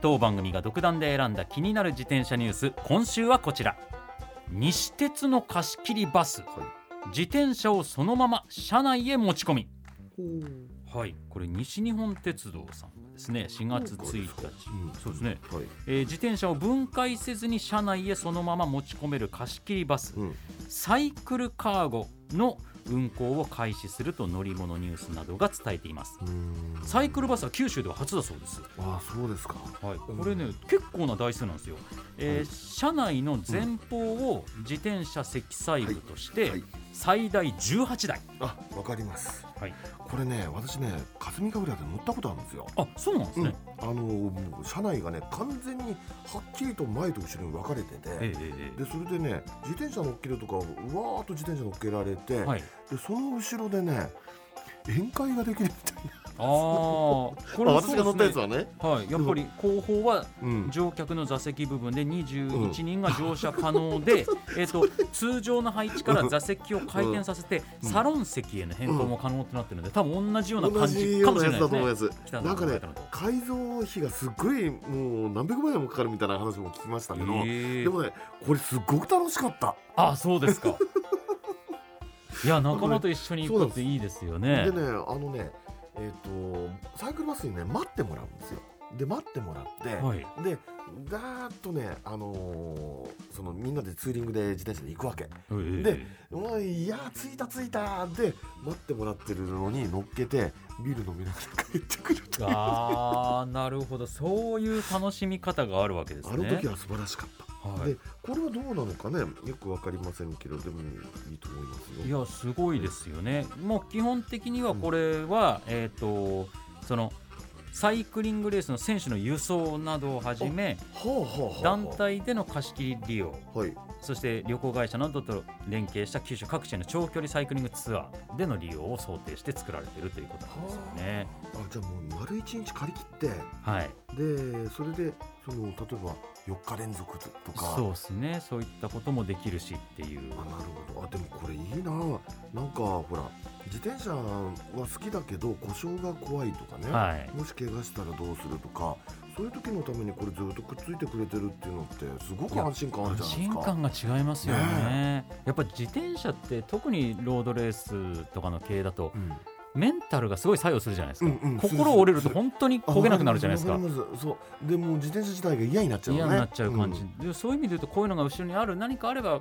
当番組が独断で選んだ気になる自転車ニュース今週はこちら。西鉄の貸し切りバス、自転車をそのまま車内へ持ち込み。はい。これ西日本鉄道さんがですね4月1日、うん。そうですね、はい。えー自転車を分解せずに車内へそのまま持ち込める貸し切りバス、うん。サイクルカーゴの運行を開始すると乗り物ニュースなどが伝えています。サイクルバスは九州では初だそうです。あそうですか。はい、これね、結構な台数なんですよ。えー車内の前方を自転車積載部としてはい最大18台。あわかりますはい。これね私ね霞ヶ浦で乗ったことあるんですよあ、そうなんですね。あのもう車内がね完全にはっきりと前と後ろに分かれてて、えええでそれでね自転車乗っけるとかうわーっと自転車乗っけられて、えはい。でその後ろでね宴会ができるみたいなああ、これも私が乗ったやつは。はね、はい、やっぱり後方はうん、乗客の座席部分で21人が乗車可能で、えっと通常の配置から座席を回転させてうん。サロン席への変更も可能となってるので、多分同じような感同じじかもしれないですね。なんかね改造費がすっごいもう何百万円もかかるみたいな話も聞きましたけど、ええでもねこれすっごく楽しかった、あそうですか。いや仲間と一緒に行くっていいですよね。でねあのねえっ、とサイクルバスにね待ってもらうんですよ。で待ってもらって、はい。でだーっとねあのーそのみんなでツーリングで自転車で行くわけ。えでおいいやー着いた着いたで待ってもらってるのに乗っけてビール飲みながら帰ってくるあーなるほど。そういう楽しみ方があるわけですね。あの時は素晴らしかった、はい。でこれはどうなのかねよくわかりませんけどでもいいと思いますよ。いやすごいですよね。もう基本的にはこれは、えっ、とそのサイクリングレースの選手の輸送などをはじめはあはあはあ。団体での貸し切り利用。はいそして旅行会社などと連携した九州各地への長距離サイクリングツアーでの利用を想定して作られているということなんですよね。あ。じゃあもう丸一日借り切って。はい、でそれでその例えば4日連続とか。そうですね。そういったこともできるしっていう。あなるほど。あでもこれいいな。なんかほら自転車は好きだけど故障が怖いとかね、はい。もし怪我したらどうするとかそういう時のためにこれずっとくっついてくれてるっていうのってすごく安心感あるじゃ安ないですか。心感が違いますよね。ねやっぱ自転車って特にロードレースとかの系だとうん。メンタルがすごい作用するじゃないですか、うんうん心折れると本当に焦げなくなるじゃないですか。そうでもう自転車自体が嫌になっちゃうのね。嫌になっちゃう感じ、んでそういう意味で言うとこういうのが後ろにある何かあれば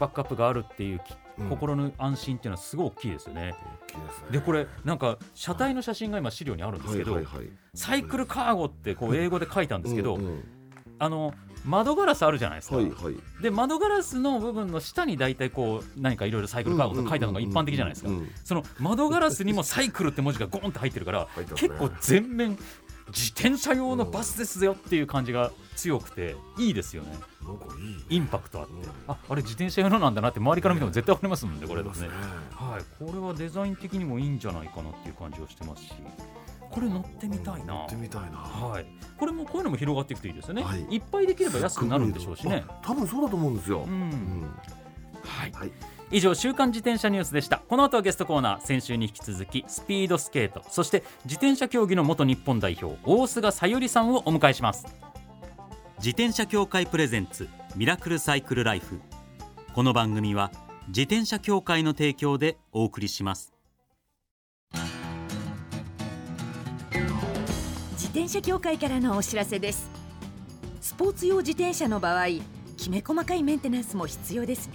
バックアップがあるっていうき、うん。心の安心っていうのはすごい大きいですよね。大きいですねでこれなんか車体の写真が今資料にあるんですけど、はいはいはい。サイクルカーゴってこう英語で書いたんですけど、うんうんあの窓ガラスあるじゃないですか、はいはい。で窓ガラスの部分の下に大体こう何かいろいろサイクルカーゴと書いたのが一般的じゃないですか。うんうんうんその窓ガラスにもサイクルって文字がゴンって入ってるからね。結構全面自転車用のバスですよっていう感じが強くていいですよね。インパクトあって。うん。ああれ自転車用のなんだなって周りから見ても絶対わかりますもんねこれですね。はいこれはデザイン的にもいいんじゃないかなっていう感じをしてますし。これ乗ってみたいな。乗ってみたいな。はい。これもこういうのも広がっていくといいですよね、はい。い、っぱいできれば安くなるんでしょうしね。あ多分そうだと思うんですよ。う、うんん。はい。はい以上週刊自転車ニュースでした。この後はゲストコーナー先週に引き続きスピードスケートそして自転車競技の元日本代表大菅さゆりさんをお迎えします。自転車協会プレゼンツミラクルサイクルライフ。この番組は自転車協会の提供でお送りします。自転車協会からのお知らせです。スポーツ用自転車の場合きめ細かいメンテナンスも必要ですね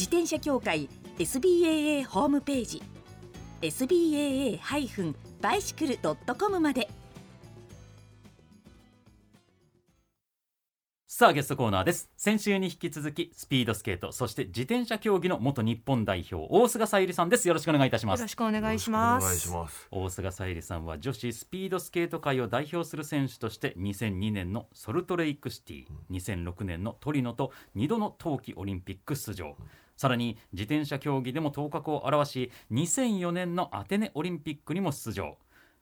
自転車協会 SBAA ホームページ SBAA-bicycle.com まで。さあゲストコーナーです。先週に引き続きスピードスケートそして自転車競技の元日本代表大菅さゆりさんです。よろしくお願いいたします。よろしくお願いしまお願いしす。ます。大菅さゆりさんは女子スピードスケート界を代表する選手として2002年のソルトレイクシティ2006年のトリノと2度の冬季オリンピック出場さらに自転車競技でも頭角を現し2004年のアテネオリンピックにも出場。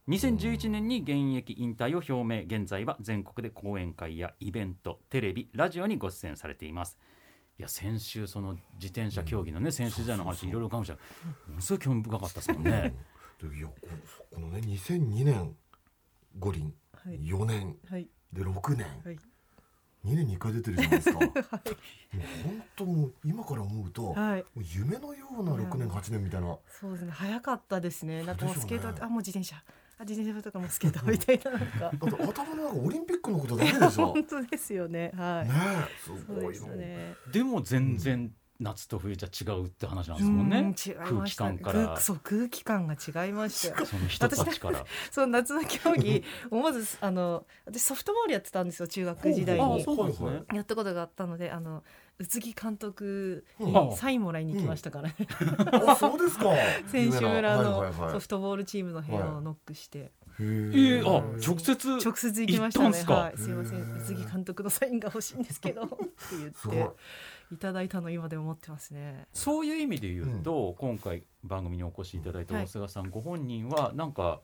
2011年に現役引退を表明。現在は全国で講演会やイベントテレビラジオにご出演されています。いや先週その自転車競技のね選手時代の話いろいろかもしれないものすごい興味深かったですもんね。でいやここのね2002年五輪、はい。4年はい。で6年、はい2年に1回出てるじゃないですか、もう本当もう今から思うと、もはい。う夢のような6年8年みたいなそうですね。早かったですね。なんかもうスケート、あもう自転車、あ自転車とかもうスケートみたいな なんか。だって頭の中オリンピックのことだけでしょ 本当ですよね。はい。ねえすごいね。でも全然夏と冬じゃ違うって話なんですもんね。うん違いました。空気感から。空そう空気感が違いました。よ。その人たちから。そう夏の競技、思わずあの私ソフトボールやってたんですよ中学時代あに。やったことがあったので、あの宇津木監督うんにサインもらいに行きましたから。ね。あそうですか。選手村のソフトボールチームの部屋をノックして、へえー。ー、あ直接直接行きましたね。行ったんすか？はい、すいません、宇津木監督のサインが欲しいんですけど。って言って。い。ただいたの今でも持ってますね。そういう意味で言うと、今回番組にお越しいただいた大菅さん、ご本人はなんか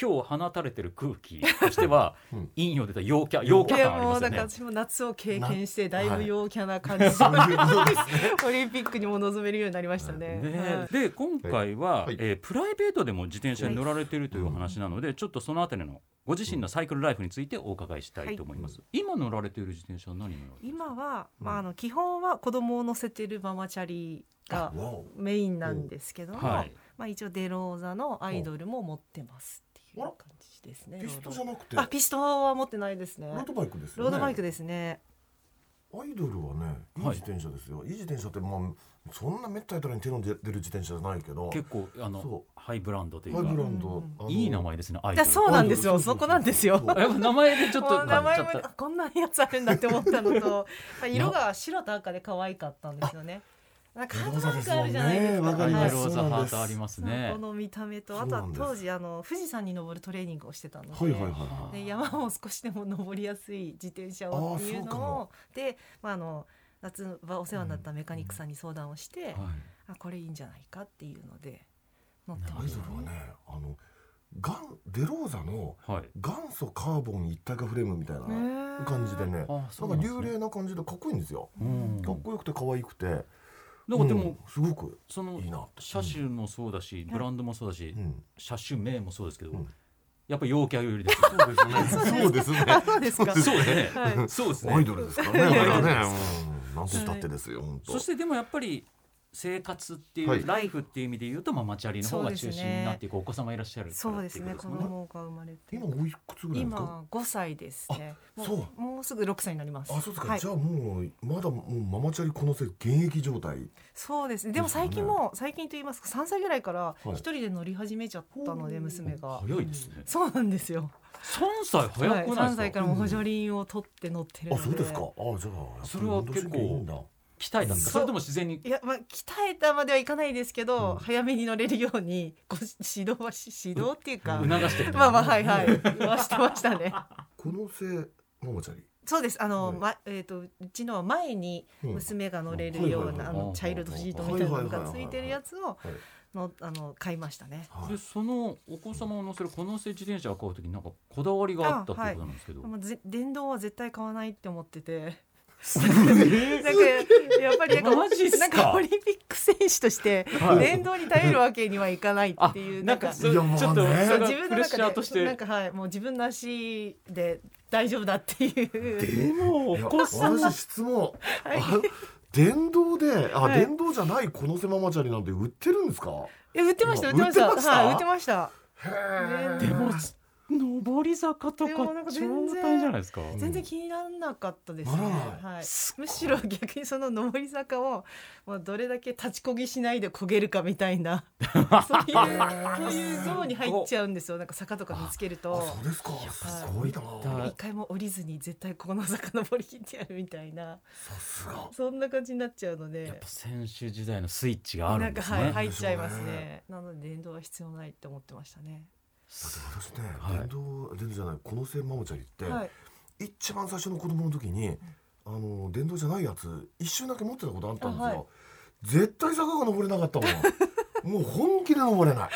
今日放たれてる空気としては、うん。陰陽出た陽キャ陽キャ感ありますよね。も。私も夏を経験してだいはいぶ陽キャな感じ。で、そうい オリンピックにも臨めるようになりましたね。ねはい。で今回は、はい。えープライベートでも自転車に乗られているというお話なので、ちょっとそのあたりのご自身のサイクルライフについてお伺いしたいと思います、今乗られている自転車は何に乗られているんですか？今は、まあ、あの基本は子供を乗せてるママチャリがメインなんですけども、はい。まあ、一応デローザのアイドルも持ってます感じですね。ピストじゃなくて？あピストは持ってないですね。ロードバイクですよね。ロードバイクですね。アイドルはねいいはい。自転車ですよ、い、い自転車ってまあそんなめったやたらに手の出る自転車じゃないけど。結構あのそハイブランドというハイかブランド、いい名前ですねアイいドル。やそうなんですよ。そこなんですよ。名前でちょっと名前もこんなやつあるんだって思ったのと まあ色が白と赤で可愛かったんですよねなんかハーあるじゃないですか。かりますはい。ローザハートありますね。この見た目とあとは当時あの富士山に登るトレーニングをしてたので、はいはいはいはで山を少しでも登りやすい自転車をっていうのをもで、まあ、あの夏はお世話になったメカニックさんに相談をして、はい。あこれいいんじゃないかっていうので乗っていアイましたドルはね。あのガンデローザのはい。元祖カーボン一体化フレームみたいな感じでねあなんかそうなんですね。流麗な感じでかっこいいんですよ、うん。かっこよくて可愛くてなんかでも、うん。すごくそのいいなって。車種もそうだし、ブランドもそうだし、うん。車種名もそうですけど、うん。やっぱ陽キャ寄りですそうですね。そうですねあそうですかそうですね、はい。そうですね。アイドルですからねあれはね、うん、なんて言ったってですよ本当。そしてでもやっぱり生活っていう、はい。ライフっていう意味で言うとママチャリの方が中心になっていくお子様いらっしゃるそうですね。子っていこと供が生まれて。今おいくつぐらいですか？今5歳ですね。もそう。もうすぐ6歳になります。あそうですか、はい。じゃあもうまだもうママチャリこのせ現役状態。そうですね。でも最近も最近と言いますか3歳ぐらいからい。一人で乗り始めちゃったので娘が。早いですね、そうなんですよ。三歳早くないですか、3歳からも補助輪を取って乗ってるので。あそうですか。あじゃあそれは結構いいんだ鍛えたんですかそれとも自然に。いやまあ鍛えたまではいかないですけど、うん。早めに乗れるようにご指導はし指導っていうか、促してる。まあまあはいはい。言わしてましたね。このせママチャリそうです。あの、はい。まえっ、とうちのは前にうん。娘が乗れるような、はいあはいはいのチャイルドシートみたいなのがついてるやつをはい。のあの買いましたね。はい。でそのお子様を乗せるこのせ自転車を買うときになんかこだわりがあったっていうことなんですけど、まあぜ電動は絶対買わないって思ってて なんかやっぱりなんかマジっすか？なんかオリンピック選手としてはい。電動に頼るわけにはいかないっていうなんかちょっと自分の中プレッシャーとして。でなんかはいもう自分の足で大丈夫だっていう。でもおいや子さん私質問、はい。あ電動であ、はい。電動じゃないこのせママチャリなんて売ってるんですか？え売ってました売売ってましってました。たはい売ってました。へでも上り坂とか全然大じゃないですか。ん全然気にならなかったですね。はい。すむしろ逆にその上り坂をもうどれだけ立ちこぎしないで焦げるかみたいな そういうそういうゾーンに入っちゃうんですよ。なんか坂とか見つけると。あそうですか。すごいな。だ一回も降りずに絶対この坂登り切ってやるみたいな。さすが。そんな感じになっちゃうので。やっぱ選手時代のスイッチがあるんですね。なんかはい入っちゃいますね。なので電動は必要ないって思ってましたね私ね、はい。電動電動じゃないこのせママチャリって、はい。一番最初の子供の時に、あの電動じゃないやつ一瞬だけ持ってたことあったんですよ、あはい。絶対坂が登れなかったもん もう本気で登れない。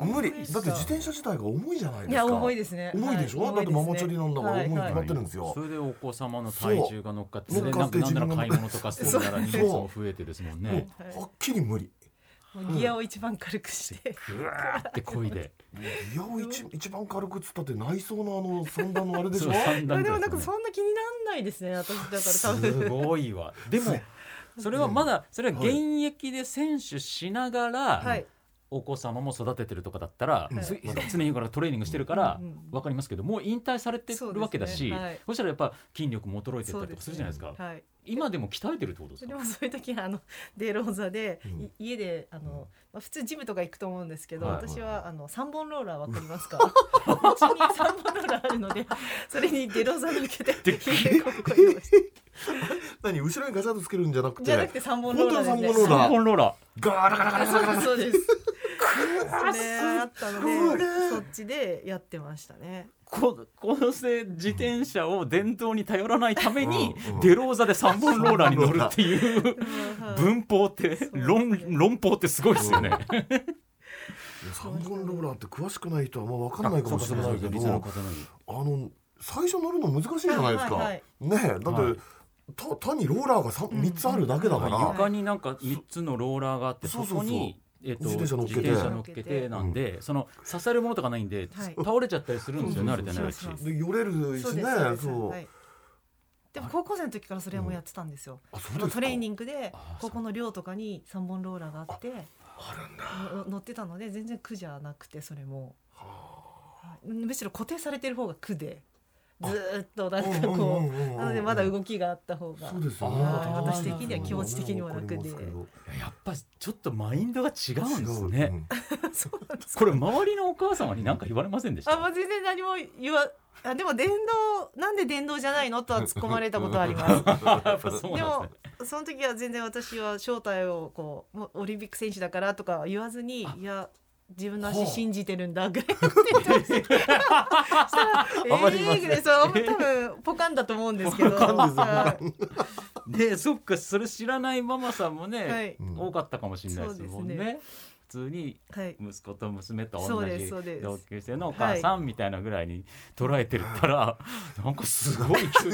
無理。だって自転車自体が重いじゃないですか。いや重いですね。重いでしょ、はい。だってママチャリなんだから重いに決まってるんですよ、それでお子様の体重が乗っかってでそう。乗っかってなんかなんなら買い物とかするなら荷物も増えてですもんね。はっきり無理ギアを一番軽くして。ぐわーってこいで。ギアを一一番軽くっつったって内装のあの三段のあれでしょ？三段で。もないんかそんな気にならないですね私だから。多す分ごいわ。でも それはまだそれは現役で選手しながら、はいお子様も育ててるとかだったら、うん。つ常にからトレーニングしてるから分かりますけどもう引退されてるわけだしね。はいしたらやっぱ筋力も衰えてったりとかするじゃないですか。はい。今でも鍛えてるってことですか？でもそういう時はあのデローザで、うん。い家であの、まあ、普通ジムとか行くと思うんですけど、はい。私はあの三本ローラーわかりますか？うちに三本ローラーあるのでそれにデローザ抜けて。何後ろにガチャッとつけるんじゃなくて？じゃなくて三本ローラーね三本ローラー。ガラガラガラガラそうですですそれあったのでそっちでやってましたね。ーここのせ自転車を電動に頼らないために、デローザで三本ローラーに乗るっていうはい文法って論論法ってすごいですよね。いや三本ローラーって詳しくない人はまあ分かんないかもしれないけどあの最初乗るの難しいじゃないですか、ねえだって、単にローラーが 3, 三つあるだけだから、まあ床になんか三つのローラーがあってそこにえっと自転車乗っけて。自転車乗っけてなんでその支えるものとかないんではい。倒れちゃったりするんですよ慣れてないしでよれるしねそうですそうはい。でも高校生の時からそれはもうやってたんですよ、うですか。トレーニングであここの寮とかに三本ローラーがあってあるんだの乗ってたので全然苦じゃなくてそれも。ははい。むしろ固定されてる方が苦でずーっとなんかこうなのでまだ動きがあった方があそうですよね。私的には気持ち的にも楽で。やっぱちょっとマインドが違うんですね。そうなんですこれ周りのお母様に何か言われませんでした？あ、まあ、全然何も言わあでも電動なんで電動じゃないのとは突っ込まれたことあります。でも。その時は全然私は正体をこうオリンピック選手だからとかは言わずにいや自分の足信じてるんだぐらいのこと言ってました ーぐらいそう多分ポカンだと思うんですけど。そっかそれ知らないママさんもね、はい。うん多かったかもしれないですもんね。普通にはい。息子と娘とそうで同じすそうです。同級生のお母さんみたいなぐらいに捉えてるから、なんかすごい急に。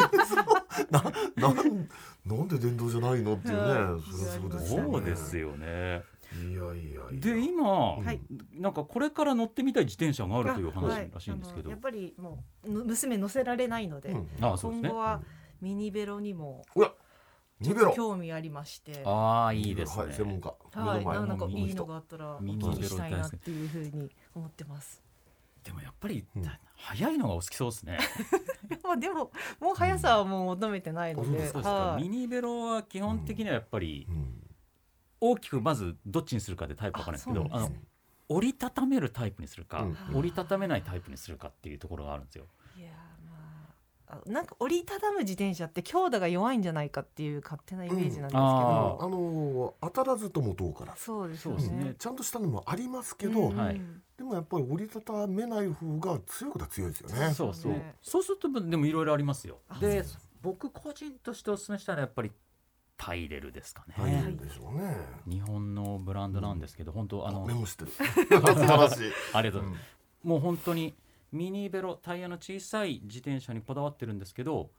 なんなんで電動じゃないのっていうね、はい。そね。そうですよね。いやいやいや。で今、はい。なんかこれから乗ってみたい自転車があるという話はいらしいんですけど、あのやっぱりもうぬ娘乗せられないので、うん。ああそうですね。今後はミニベロにもうわニベロ。興味ありまして。ああいいですね、はい、専門家。はい、なんかのいいのがあったらおミニ聞きしたいなっていうふうに思ってます。でもやっぱり、うん。速いのがお好きそうですね。まあでももう速さはもう求めてないので、うん。あそうですか、はい。ミニベロは基本的にはやっぱりうん大きくまずどっちにするかでタイプ分かるんですけどあの折りたためるタイプにするか、うん。折りたためないタイプにするかっていうところがあるんですよ。いやまああなんか折りたたむ自転車って強打が弱いんじゃないかっていう勝手なイメージなんですけど、うん。ああの当たらずとも遠から。ずそうですよそうですねね。ちゃんとしたのもありますけど、うん。はい。でもやっぱり折りたためない方が強いことは強いですよね。そうそう。ね。そうするとでもいろいろありますよ。あでそう僕個人としてお勧めしたらやっぱりタイレルですかね、入るんでしょうね。日本のブランドなんですけど、本当あのメモしてる。ありがとううん。もう本当にミニベロタイヤの小さい自転車にこだわってるんですけど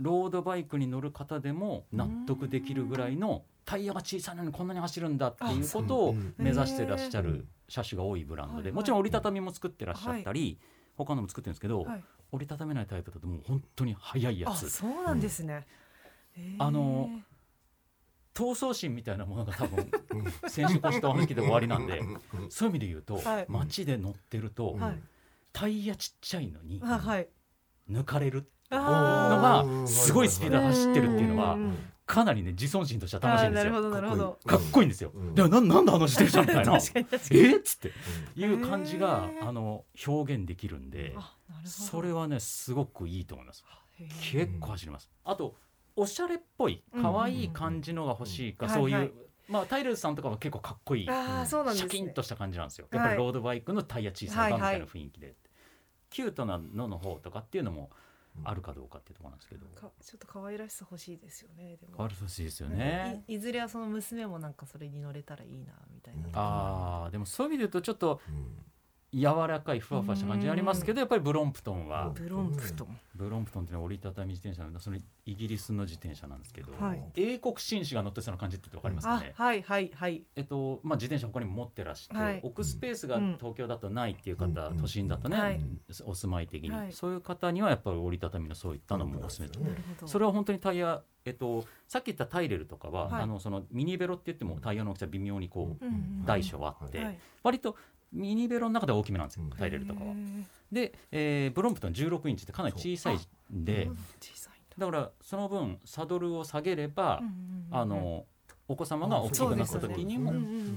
ロードバイクに乗る方でも納得できるぐらいのタイヤが小さいのにこんなに走るんだっていうことをう。ん目指してらっしゃる車種が多いブランドではい。もちろん折りたたみも作ってらっしゃったり他のも作ってるんですけどはい。折りたためないタイプだともう本当に速いやあつそうなんですね、あの闘争心みたいなものが多分先週越したお話で終わりなんでそういう意味で言うとはい。街で乗ってるとはい。タイヤちっちゃいのにあはい。抜かれるのあがすごいスピードで走ってるっていうのはかなりね自尊心としてはあ楽しいんですよ。かっこいい。ん。ですよ。うん。でもなんなんであの自転車みたいな。え？っつって。いう感じがあの表現できるんでそれはねすごくいいと思います。結構走ります。あとおしゃれっぽい可愛い感じのが欲しいかうん。そういうはいはい。まあタイルズさんとかは結構かっこいい。ああそうなんですね。シャキンとした感じなんですよ。はいやっぱりロードバイクのタイヤ小さい版みたいなはい雰囲気で、キュートなのの方とかっていうのもあるかどうかっていうところなんですけど、かちょっと可愛らしさ欲しいですよねでも。変わるとしいですよね。いいずれはその娘もなんかそれに乗れたらいいなみたいな、うんああでもそういう意味で言うとちょっとうん柔らかいふわふわした感じになりますけどやっぱりブロンプトンは。ブロンプトン、ブロンプトンっていうのは折りたたみ自転車のそのイギリスの自転車なんですけど、はい。英国紳士が乗ってそうな感じって言ってわかりますかあね。はいはいはい。えっとまあ、自転車他にも持ってらして、はい。置くスペースがうん。東京だとないっていう方、うん都心だとね、はい。お住まい的に、はい。そういう方にはやっぱり折りたたみのそういったのもおすすめと、うんなるほど。それは本当にタイヤ、えっと、さっき言ったタイレルとかは、はい。あのそのミニベロって言ってもタイヤの大きさ微妙にこう、うんうん。大小あって、はい。割とミニベロの中では大きめなんですよ、うん。タイレルとかは。で、えーブロンプトン16インチってかなり小さいんでだ。だからその分サドルを下げれば、うんうんうんあのお子様が大きくなった時にも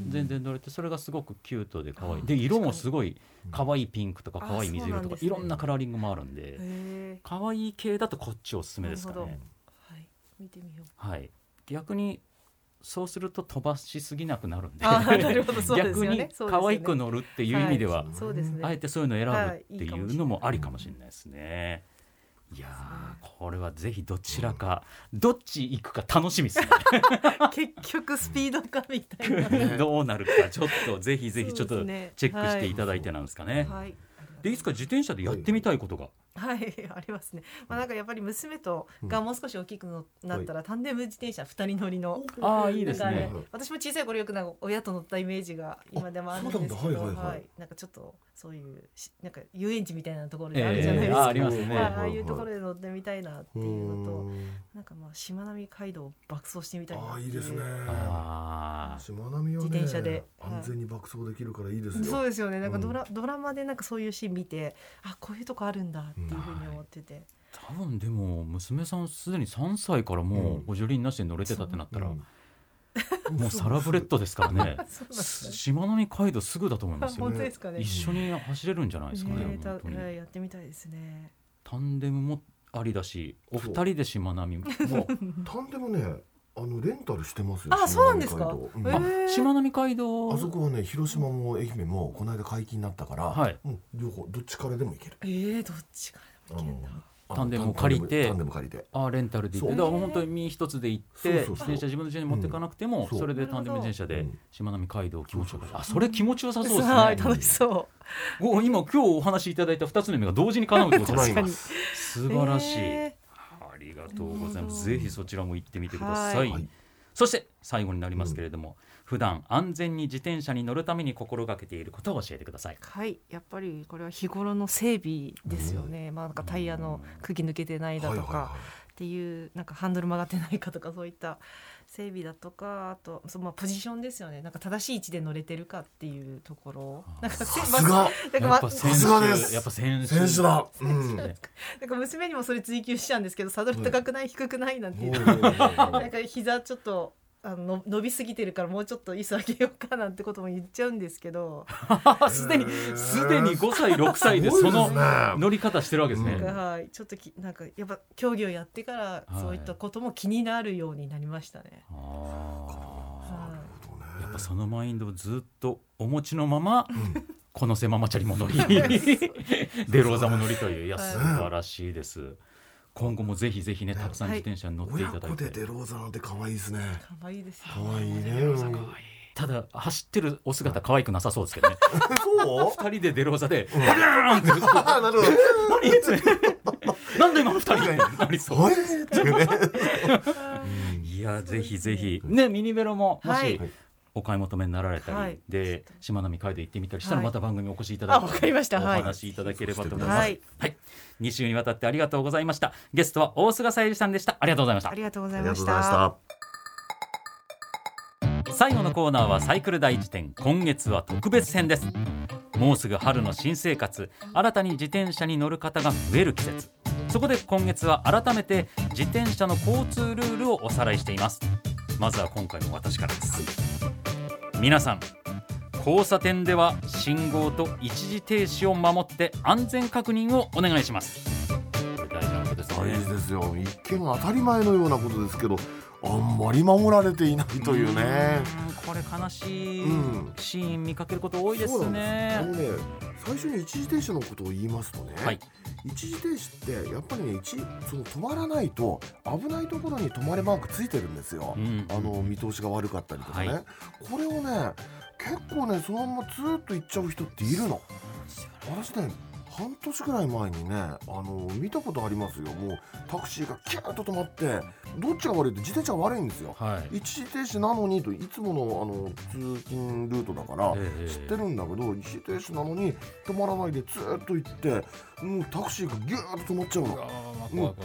全然乗れてそれがすごくキュートで可愛い。あで色もすごい可愛いピンクとか可愛い水色とかいろんなカラーリングもあるんで可愛い系だとこっちおすすめですかね。はい。見てみよう。はい、逆にそうすると飛ばしすぎなくなるんで。逆に可愛く乗るっていう意味では、あえてそういうのを選ぶはいっていうのもありかもしれないですね。い。やーこれはぜひどちらかどっち行くか楽しみですね。結局スピードかみたいな。どうなるかちょっとぜひぜひちょっとチェックしていただいてなんですかね。はい。でいつか自転車でやってみたいことが、はいありますね。まあなんかやっぱり娘とがもう少し大きくのなったら、タンデム自転車二人乗りの。ああいいですね。私も小さい頃よくなんか親と乗ったイメージが今でもあるんですけど、あそうなんだはいはいはい。なんかちょっとそういうしなんか遊園地みたいなところであるじゃないですか。ええあありますね。はいああいうところで乗ってみたいなっていうのと、うん。なんかまあしまなみ海道を爆走してみたいなああいいですね。ああしまなみ自転車で。安全に爆走できるからいいですよ。そうですよね。なんかドラ,、ドラマでなんかそういうシーン見てあこういうとこあるんだっていうふうに思ってて、多分でも娘さんすでに3歳からもう補助輪なしで乗れてたってなったら、うん。もうサラブレッドですからね。しまなみ海道すぐだと思いますよ。ね。一緒に走れるんじゃないですかねねやってみたいですね。タンデムもありだしお二人でしまなみも。タンデムねあのレンタルしてますよあそうなんですか？うん。あしまなみ海道。あそこはね広島も愛媛もこの間解禁になったから、はい。うん、両方どっちからでも行ける。えー、どっちからでもいけるんだ。あのタンデムを借りて。タンデム借りて。あレンタルで行って。だから本当に身一つで行ってそうそうそう。自転車自分の自転車に持っていかなくても、う。んそれでタンデム自転車でうん。しまなみ海道気持ちよかったそうあそれ気持ちよさそうですね。はい楽しそお今今日お話しいただいた二つの夢が同時に叶うってことです叶いまかす素晴らしい、がとうございます。ぜひそちらも行ってみてください。はいはいそして最後になりますけれども、普段安全に自転車に乗るために心がけていることを教えてください。はいやっぱりこれは日頃の整備ですよね。まあなんかタイヤの釘抜けてないだとかはいはいはっていうなんかハンドル曲がってないかとかそういった整備だとかあとそのまあポジションですよね。なんか正しい位置で乗れてるかっていうところ。なんかせさすが。さすがです。手、やっぱ選手。選手だ。うん。ねなんか娘にもそれ追求しちゃうんですけどサドル高くない、低くない？なんて言っておー。なんか膝ちょっとあのの伸びすぎてるからもうちょっと椅子上げようかなんてことも言っちゃうんですけど、すでにすでに5歳6歳ですその乗り方してるわけですね。うん。なんかはいちょっときなんかやっぱ競技をやってからはい。そういったことも気になるようになりましたね。やっぱそのマインドをずっとお持ちのまま、うん。この狭マチャリも乗り デローザも乗りといういやはい。素晴らしいです。今後もぜひぜひねたくさん自転車に乗ってい親ただいて。子でデローザなんて可愛いですね。い、可愛いですよ。可愛いね。ただ走ってるお姿可愛くなさそうですけどね。そう？二人でデローザでバリャーンって。あ なるほど。何？なんで今の二人に。なりそう。いやぜひぜひ。ねミニベロももしはいお買い求めになられたり、はい。でしまなみ海道行ってみたりしたらはい。また番組にお越しいただいて、あわかりました。おはい。話しいただければと思います。はい。はい、2週にわたってありがとうございました。ゲストは大菅さゆりさんでした。ありがとうございました。あ。りがとうございました。た。最後のコーナーはサイクル大辞典今月は特別編です。もうすぐ春の新生活。新たに自転車に乗る方が増える季節。そこで今月は改めて自転車の交通ルールをおさらいしています。まずは今回の私からです皆さん交差点では信号と一時停止を守って安全確認をお願いします。これ大事なことです大ね事ですよ。一見当たり前のようなことですけどあんまり守られていないというね。うんこれ悲しいうんシーン見かけること多いですそうなんね最初に一時停止のことを言いますとね、はい。一時停止ってやっぱりね一その止まらないと危ないところに止まれマークついてるんですよ、うん。あの見通しが悪かったりとかね、はい。これをね結構ねそのままずーっと行っちゃう人っているの。私ね半年ぐらい前にねあの見たことありますよ。もうタクシーがキューッと止まってどっちが悪いって自転車が悪いんですよ。はい。一時停止なのにといつものあの通勤ルートだからええ知ってるんだけど一時停止なのに止まらないでずーっと行ってもうタクシーがギューッと止まっちゃうの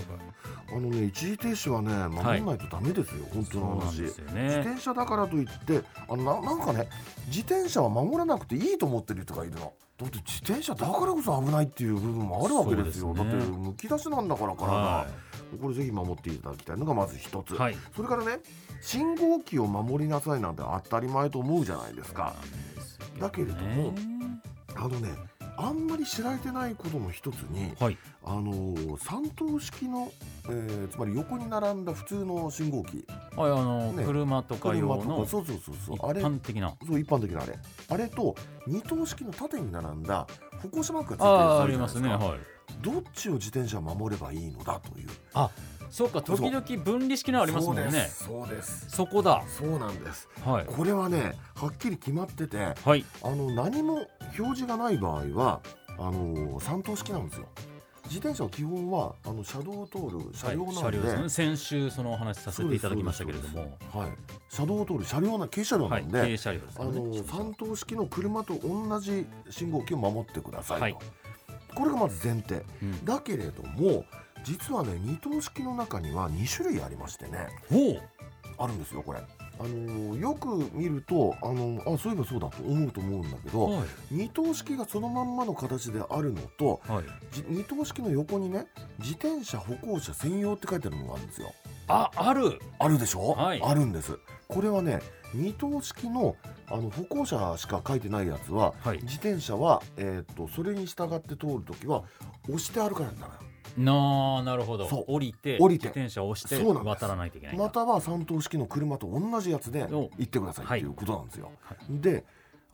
あのね一時停止はね守らないとダメですよ、本当の話。そうなんですよ自ね転車だからといってあのななんかね自転車は守らなくていいと思ってる人がいるの。だって自転車だからこそ危ないっていう部分もあるわけですよ。ね。だってむき出しなんだから体、はこれぜひ守っていただきたいのがまず一つ、いはい。それからね信号機を守りなさいなんて当たり前と思うじゃないですか。だけれどもあのねあんまり知られてないことの一つにはい。あのー三灯式の、えーつまり横に並んだ普通の信号機。はいあのね。車とか用のかそうそうそうそう。一あれ般的な。そう一般的なあれ。あれと二灯式の縦に並んだ歩行者マークがついてるああありますね。はい。どっちを自転車は守ればいいのだというそうか時々分離式のありますもんね。そうですそこだ。そうなんです。はい。これはねはっきり決まっててはい。あの何も表示がない場合はあの三灯式なんですよ。自転車は基本はあの車道を通る車両なんで、はい車両ですね。先週そのお話しさせていただきましたけれども。はい、車道を通る車両な軽車両はない。んで、軽車両ですあの三灯式の車と同じ信号機を守ってくださいと、はいこれがまず前提うんだけれども実はね二灯式の中には2種類ありましてね。あるんですよこれ。あのよく見るとあのあそういえばそうだと思うと思うんだけどはい。二灯式がそのまんまの形であるのとはい。じ二灯式の横にね自転車歩行者専用って書いてあるのがあるんですよ。あある。あるでしょ、はい。あるんです。これはね二灯式のあの歩行者しか書いてないやつははい。自転車は、えー、とそれに従って通るときは押して歩かないとダメなるほど。そう。降りて降りて。自転車を押して渡らないといけないまたは三灯式の車と同じやつでお。行ってくださいっていうことなんですよ。はで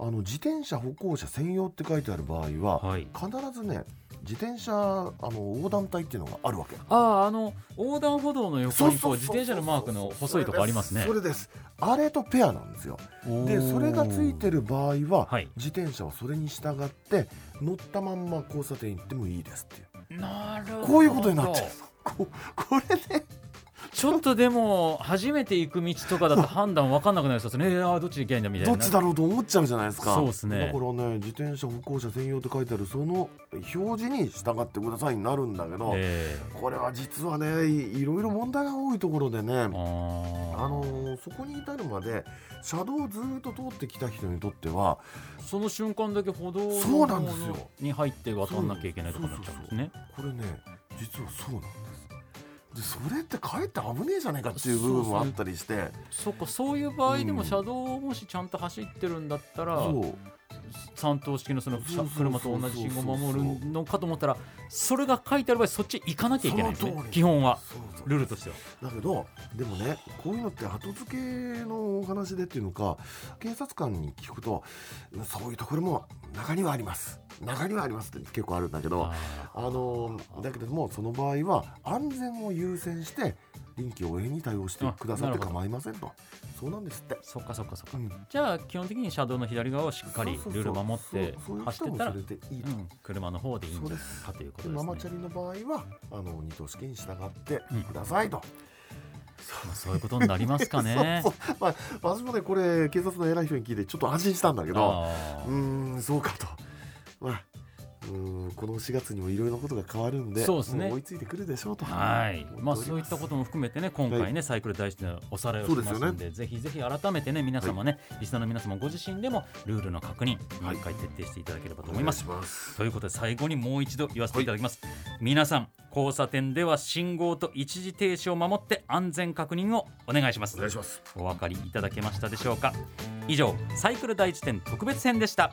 あの自転車歩行者専用って書いてある場合は、はい。必ずね自転車あの横断帯っていうのがあるわけ。あああの横断歩道の横にこう自転車のマークの細いとこありますね。それです。あれとペアなんですよ。でそれがついてる場合は、はい。自転車はそれに従って乗ったまんま交差点行ってもいいですっていうこういうことになってるここれねちょっとでも初めて行く道とかだと判断分かんなくなりそうですね。えー、あーどっち行けんだみたいな。どっちだろうと思っちゃうじゃないですか。そうっすね。だからね自転車歩行者専用って書いてあるその表示に従ってくださいになるんだけど、えこれは実はねいいろいろ問題が多いところでねー、ああーのーそこに至るまで車道をずーっと通ってきた人にとってはその瞬間だけ歩道のそうなんですよ。に入って渡んなきゃいけないとかになっちゃうんですね。これね実はそうなんですでそれってかえって危ねえじゃねえかっていう部分もあったりして。そっかそういう場合でうん。も車道をもしちゃんと走ってるんだったら、そう。三灯式のその車と同じ信号を守るのかと思ったらそれが書いてある場合そっち行かなきゃいけないんですね基本は。ルールとしては。だけどでもねこういうのって後付けのお話でっていうのか警察官に聞くとそういうところも中にはあります中にはありますって結構あるんだけどああのだけれどもその場合は安全を優先して臨機応変に対応してくださって構いませんと。そうなんですって。そっかそっかそっか、うん。じゃあ基本的に車道の左側をしっかりそうそうそう。ルール守ってそうそう走ってたら車の方でいいんじゃないかということでですね。ママチャリの場合はあの二等試験に従ってうん。くださいと、まあそういうことになりますかね。そうそう。まあ、私もねこれ警察の偉い人に聞いてちょっと安心したんだけどあうーんそうかとまあうーんこの4月にもいろいろなことが変わるんでそうですね。も追いついてくるでしょうと。ーはい。まあそういったことも含めてね今回ね、サイクル大使のおさらいをしますのでぜひぜひ改めてね皆様ね、リスナーの皆様ご自身でもルールの確認もう一回徹底していただければと思います。ということで最後にもう一度言わせていただきます、皆さん交差点では信号と一時停止を守って安全確認をお願いします。お願いします。お分かりいただけましたでしょうか。以上サイクル第一点特別編でした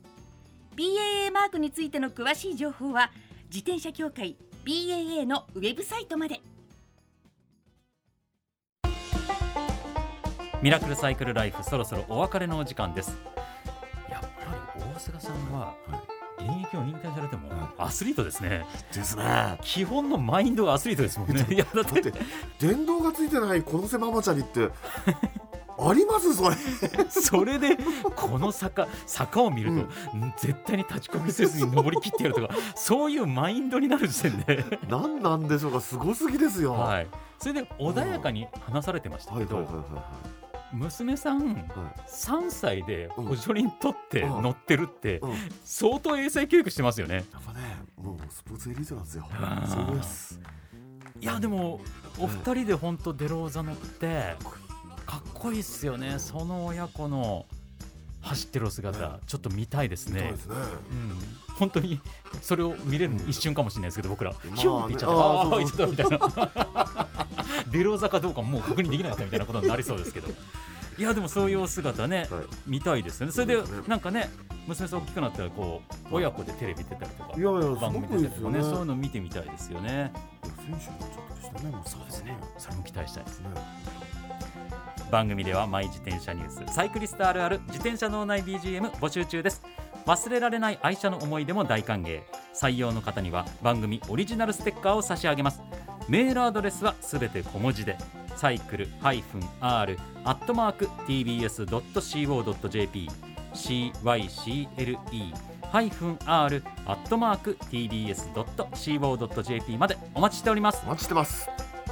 BAA マークについての詳しい情報は自転車協会 BAA のウェブサイトまで。ミラクルサイクルライフそろそろお別れのお時間です。やっぱり大菅さんは現役を引退されてもアスリートですね。ですね。だ基本のマインドがアスリートですもんね。いやだっってて電動がついてないこのせママチャリってあります？それ。それでこの坂坂を見ると、ん。絶対に立ち込みせずに登り切ってやるとか そういうマインドになる時点で、何なんでしょうか？すごすぎですよ。はい、それで穏やかに話されてましたけど、はいはいはいは娘さんいはい。3歳でうん。補助輪取ってうん。乗ってるってうん。相当英才教育してますよね。やっぱねもうスポーツエリートなんですよ。そう思います。いやでもお二人で本当デローザ乗ってかっこいいっすよね。その親子の走ってるお姿ちょっと見たいですね。すね。うん、本当にそれを見れるの一瞬かもしれないですけど僕ら。まあヒュンって言っちゃった、あちゃったみたいな。デローザかどうかもう確認できなかったみたいなことになりそうですけど。いやでもそういうお姿ね、はい。見たいですよね。それでなんかね娘さん大きくなったらこう親子でテレビ出たりとかいやいやす番ご組出たりとかねねそういうの見てみたいですよね。選手になっちゃったりしてねもそうですね。それも期待したいですね番組ではマイ自転車ニュースサイクリストあるある自転車脳内 BGM 募集中です。忘れられない愛車の思い出も大歓迎。採用の方には番組オリジナルステッカーを差し上げます。メールアドレスはすべて小文字でサイクル -r アットマーク tbs.co.jp cycle -r アットマーク tbs.co.jp までお待ちしております。お待ちしてます。